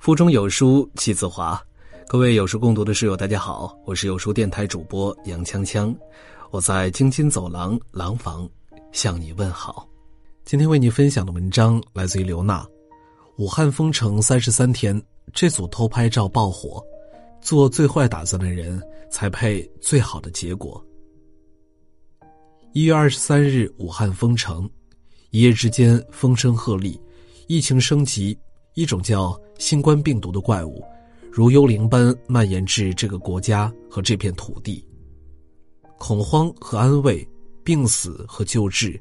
腹中有书气自华，各位有书共读的室友，大家好，我是有书电台主播杨锵锵，我在京津走廊廊坊向你问好。今天为你分享的文章来自于刘娜。武汉封城三十三天，这组偷拍照爆火，做最坏打算的人才配最好的结果。一月二十三日，武汉封城，一夜之间风声鹤唳，疫情升级。一种叫新冠病毒的怪物，如幽灵般蔓延至这个国家和这片土地。恐慌和安慰，病死和救治，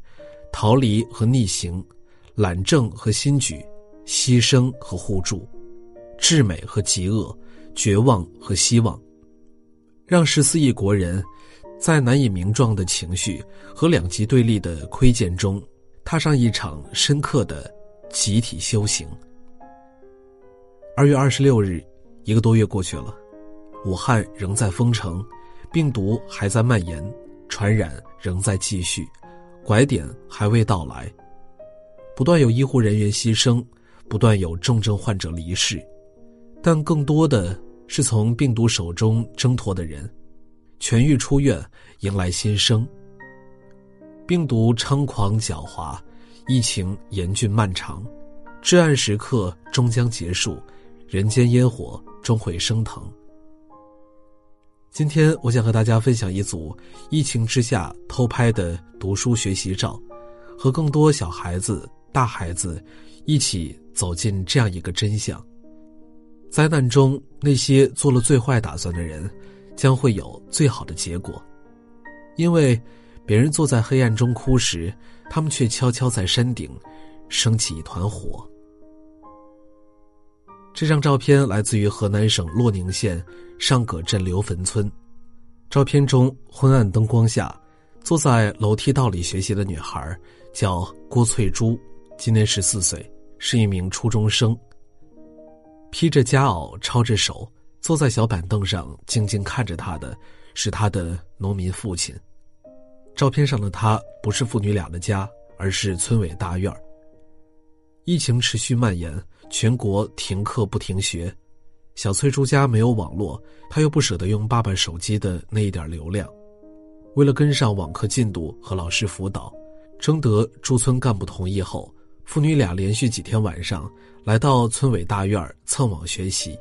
逃离和逆行，懒政和新举，牺牲和互助，至美和极恶，绝望和希望，让十四亿国人，在难以名状的情绪和两极对立的窥见中，踏上一场深刻的集体修行。二月二十六日，一个多月过去了，武汉仍在封城，病毒还在蔓延，传染仍在继续，拐点还未到来。不断有医护人员牺牲，不断有重症患者离世，但更多的是从病毒手中挣脱的人，痊愈出院，迎来新生。病毒猖狂狡猾，疫情严峻漫长，至暗时刻终将结束。人间烟火终会升腾。今天我想和大家分享一组疫情之下偷拍的读书学习照，和更多小孩子、大孩子一起走进这样一个真相：灾难中那些做了最坏打算的人，将会有最好的结果，因为别人坐在黑暗中哭时，他们却悄悄在山顶升起一团火。这张照片来自于河南省洛宁县上葛镇刘坟村。照片中昏暗灯光下，坐在楼梯道里学习的女孩叫郭翠珠，今年十四岁，是一名初中生。披着夹袄，抄着手，坐在小板凳上静静看着她的，是她的农民父亲。照片上的她不是父女俩的家，而是村委大院疫情持续蔓延。全国停课不停学，小翠珠家没有网络，她又不舍得用爸爸手机的那一点流量。为了跟上网课进度和老师辅导，征得驻村干部同意后，父女俩连续几天晚上来到村委大院蹭网学习。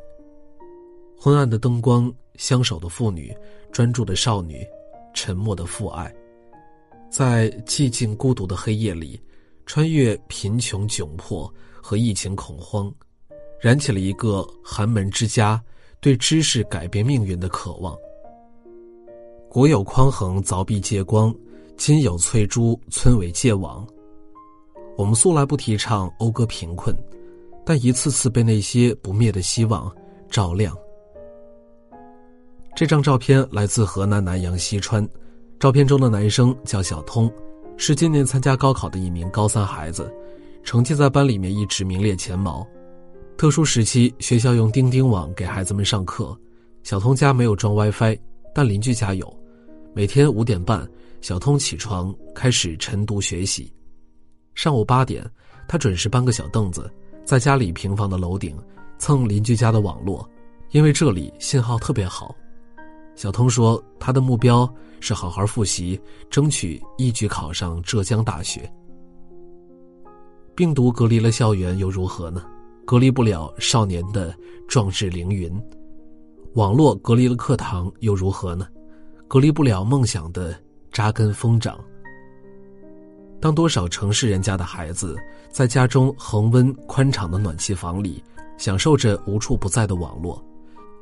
昏暗的灯光，相守的父女，专注的少女，沉默的父爱，在寂静孤独的黑夜里，穿越贫穷窘迫。和疫情恐慌，燃起了一个寒门之家对知识改变命运的渴望。国有匡衡凿壁借光，今有翠珠村委借网。我们素来不提倡讴歌贫困，但一次次被那些不灭的希望照亮。这张照片来自河南南阳西川，照片中的男生叫小通，是今年参加高考的一名高三孩子。成绩在班里面一直名列前茅。特殊时期，学校用钉钉网给孩子们上课。小通家没有装 WiFi，但邻居家有。每天五点半，小通起床开始晨读学习。上午八点，他准时搬个小凳子，在家里平房的楼顶蹭邻居家的网络，因为这里信号特别好。小通说，他的目标是好好复习，争取一举考上浙江大学。病毒隔离了校园又如何呢？隔离不了少年的壮志凌云。网络隔离了课堂又如何呢？隔离不了梦想的扎根疯长。当多少城市人家的孩子在家中恒温宽敞的暖气房里，享受着无处不在的网络，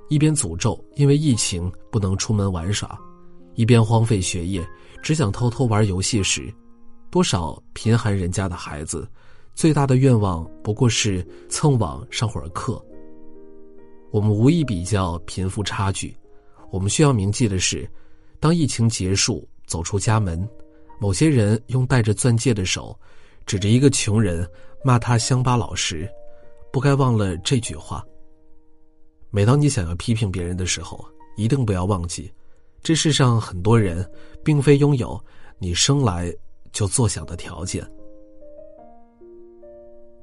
一边诅咒因为疫情不能出门玩耍，一边荒废学业，只想偷偷玩游戏时，多少贫寒人家的孩子。最大的愿望不过是蹭网上会儿课。我们无意比较贫富差距，我们需要铭记的是，当疫情结束，走出家门，某些人用带着钻戒的手，指着一个穷人骂他乡巴佬时，不该忘了这句话。每当你想要批评别人的时候，一定不要忘记，这世上很多人并非拥有你生来就坐享的条件。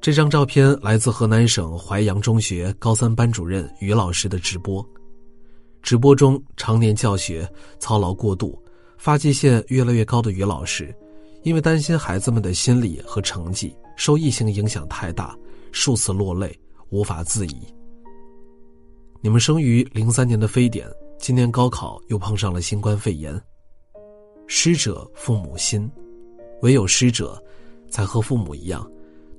这张照片来自河南省淮阳中学高三班主任于老师的直播。直播中，常年教学操劳过度、发际线越来越高的于老师，因为担心孩子们的心理和成绩受疫情影响太大，数次落泪，无法自已。你们生于零三年的非典，今年高考又碰上了新冠肺炎。师者，父母心，唯有师者，才和父母一样。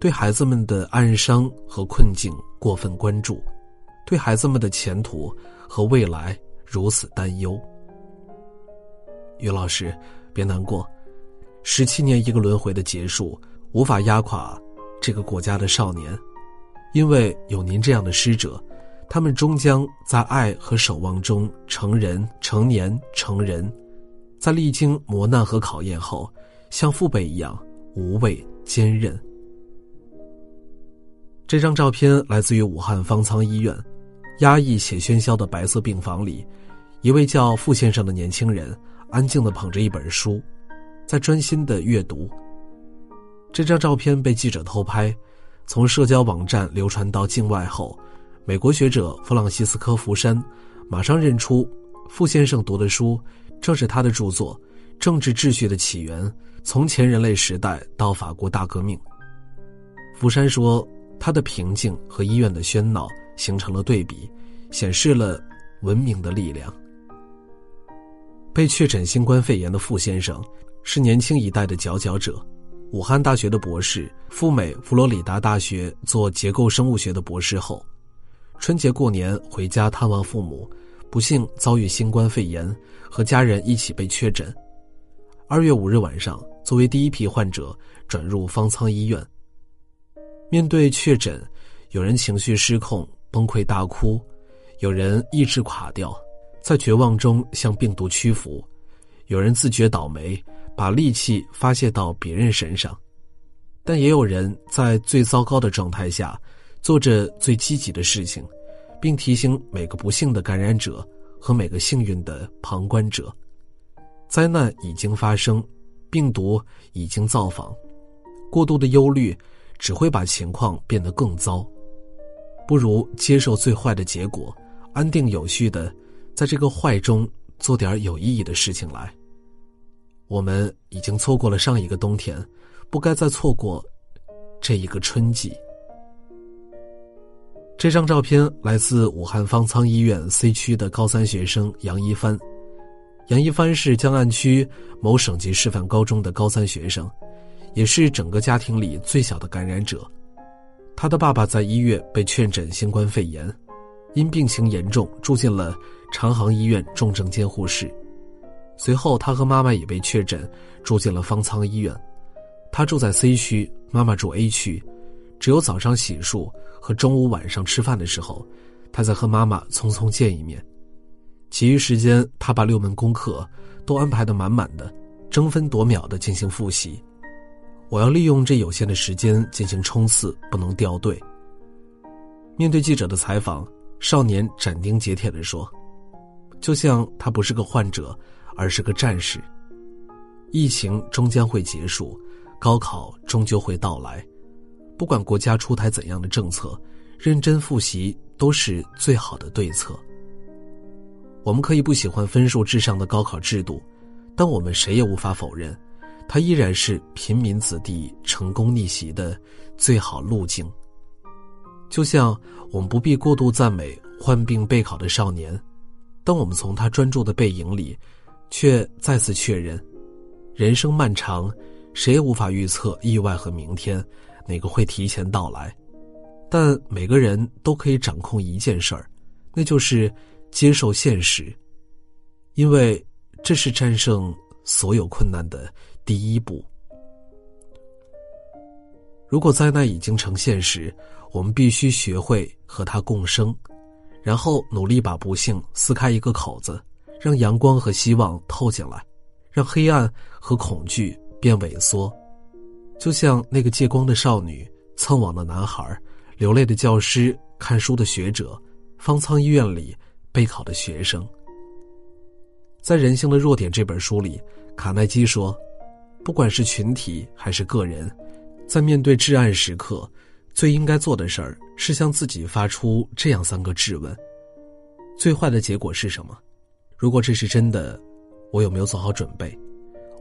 对孩子们的暗伤和困境过分关注，对孩子们的前途和未来如此担忧。于老师，别难过，十七年一个轮回的结束，无法压垮这个国家的少年，因为有您这样的师者，他们终将在爱和守望中成人、成年、成人，在历经磨难和考验后，像父辈一样无畏坚韧。这张照片来自于武汉方舱医院，压抑且喧嚣的白色病房里，一位叫傅先生的年轻人安静的捧着一本书，在专心的阅读。这张照片被记者偷拍，从社交网站流传到境外后，美国学者弗朗西斯科·福山马上认出傅先生读的书正是他的著作《政治秩序的起源：从前人类时代到法国大革命》。福山说。他的平静和医院的喧闹形成了对比，显示了文明的力量。被确诊新冠肺炎的傅先生是年轻一代的佼佼者，武汉大学的博士，赴美佛罗里达大学做结构生物学的博士后，春节过年回家探望父母，不幸遭遇新冠肺炎，和家人一起被确诊。二月五日晚上，作为第一批患者转入方舱医院。面对确诊，有人情绪失控崩溃大哭，有人意志垮掉，在绝望中向病毒屈服，有人自觉倒霉，把戾气发泄到别人身上，但也有人在最糟糕的状态下，做着最积极的事情，并提醒每个不幸的感染者和每个幸运的旁观者：灾难已经发生，病毒已经造访，过度的忧虑。只会把情况变得更糟，不如接受最坏的结果，安定有序的，在这个坏中做点有意义的事情来。我们已经错过了上一个冬天，不该再错过这一个春季。这张照片来自武汉方舱医院 C 区的高三学生杨一帆，杨一帆是江岸区某省级示范高中的高三学生。也是整个家庭里最小的感染者，他的爸爸在一月被确诊新冠肺炎，因病情严重住进了长航医院重症监护室。随后，他和妈妈也被确诊住进了方舱医院。他住在 C 区，妈妈住 A 区，只有早上洗漱和中午晚上吃饭的时候，他在和妈妈匆匆见一面。其余时间，他把六门功课都安排的满满的，争分夺秒的进行复习。我要利用这有限的时间进行冲刺，不能掉队。面对记者的采访，少年斩钉截铁地说：“就像他不是个患者，而是个战士。疫情终将会结束，高考终究会到来。不管国家出台怎样的政策，认真复习都是最好的对策。我们可以不喜欢分数至上的高考制度，但我们谁也无法否认。”它依然是平民子弟成功逆袭的最好路径。就像我们不必过度赞美患病备考的少年，当我们从他专注的背影里，却再次确认：人生漫长，谁也无法预测意外和明天哪个会提前到来。但每个人都可以掌控一件事儿，那就是接受现实，因为这是战胜所有困难的。第一步，如果灾难已经成现实，我们必须学会和它共生，然后努力把不幸撕开一个口子，让阳光和希望透进来，让黑暗和恐惧变萎缩。就像那个借光的少女、蹭网的男孩、流泪的教师、看书的学者、方舱医院里备考的学生。在《人性的弱点》这本书里，卡耐基说。不管是群体还是个人，在面对至暗时刻，最应该做的事儿是向自己发出这样三个质问：最坏的结果是什么？如果这是真的，我有没有做好准备？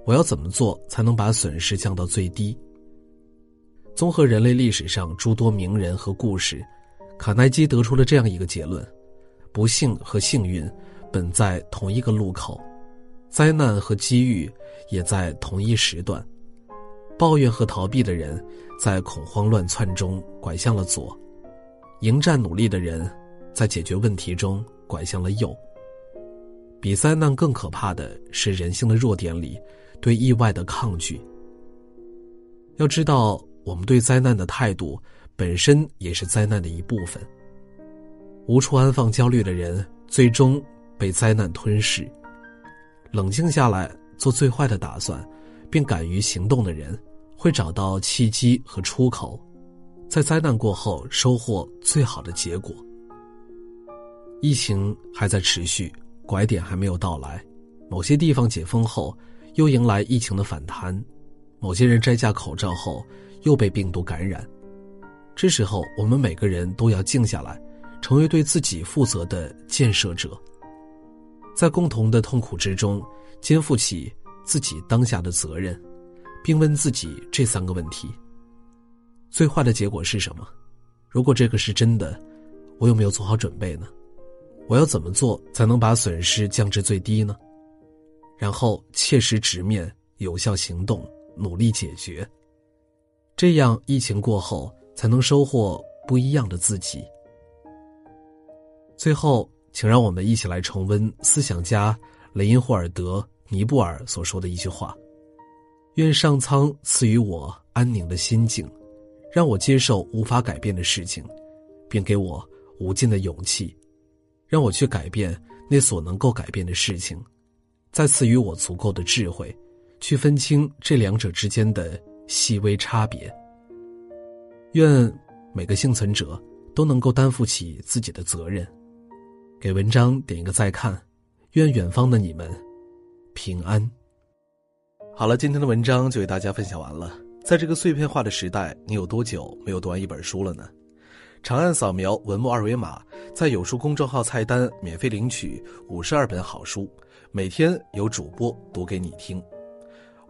我要怎么做才能把损失降到最低？综合人类历史上诸多名人和故事，卡耐基得出了这样一个结论：不幸和幸运本在同一个路口，灾难和机遇也在同一时段。抱怨和逃避的人，在恐慌乱窜中拐向了左；迎战努力的人，在解决问题中拐向了右。比灾难更可怕的是人性的弱点里对意外的抗拒。要知道，我们对灾难的态度本身也是灾难的一部分。无处安放焦虑的人，最终被灾难吞噬；冷静下来，做最坏的打算，并敢于行动的人，会找到契机和出口，在灾难过后收获最好的结果。疫情还在持续。拐点还没有到来，某些地方解封后，又迎来疫情的反弹；某些人摘下口罩后，又被病毒感染。这时候，我们每个人都要静下来，成为对自己负责的建设者，在共同的痛苦之中，肩负起自己当下的责任，并问自己这三个问题：最坏的结果是什么？如果这个是真的，我有没有做好准备呢？我要怎么做才能把损失降至最低呢？然后切实直面、有效行动，努力解决。这样疫情过后才能收获不一样的自己。最后，请让我们一起来重温思想家雷因霍尔德·尼布尔所说的一句话：“愿上苍赐予我安宁的心境，让我接受无法改变的事情，并给我无尽的勇气。”让我去改变那所能够改变的事情，再赐予我足够的智慧，去分清这两者之间的细微差别。愿每个幸存者都能够担负起自己的责任。给文章点一个再看，愿远方的你们平安。好了，今天的文章就为大家分享完了。在这个碎片化的时代，你有多久没有读完一本书了呢？长按扫描文末二维码，在有书公众号菜单免费领取五十二本好书，每天有主播读给你听。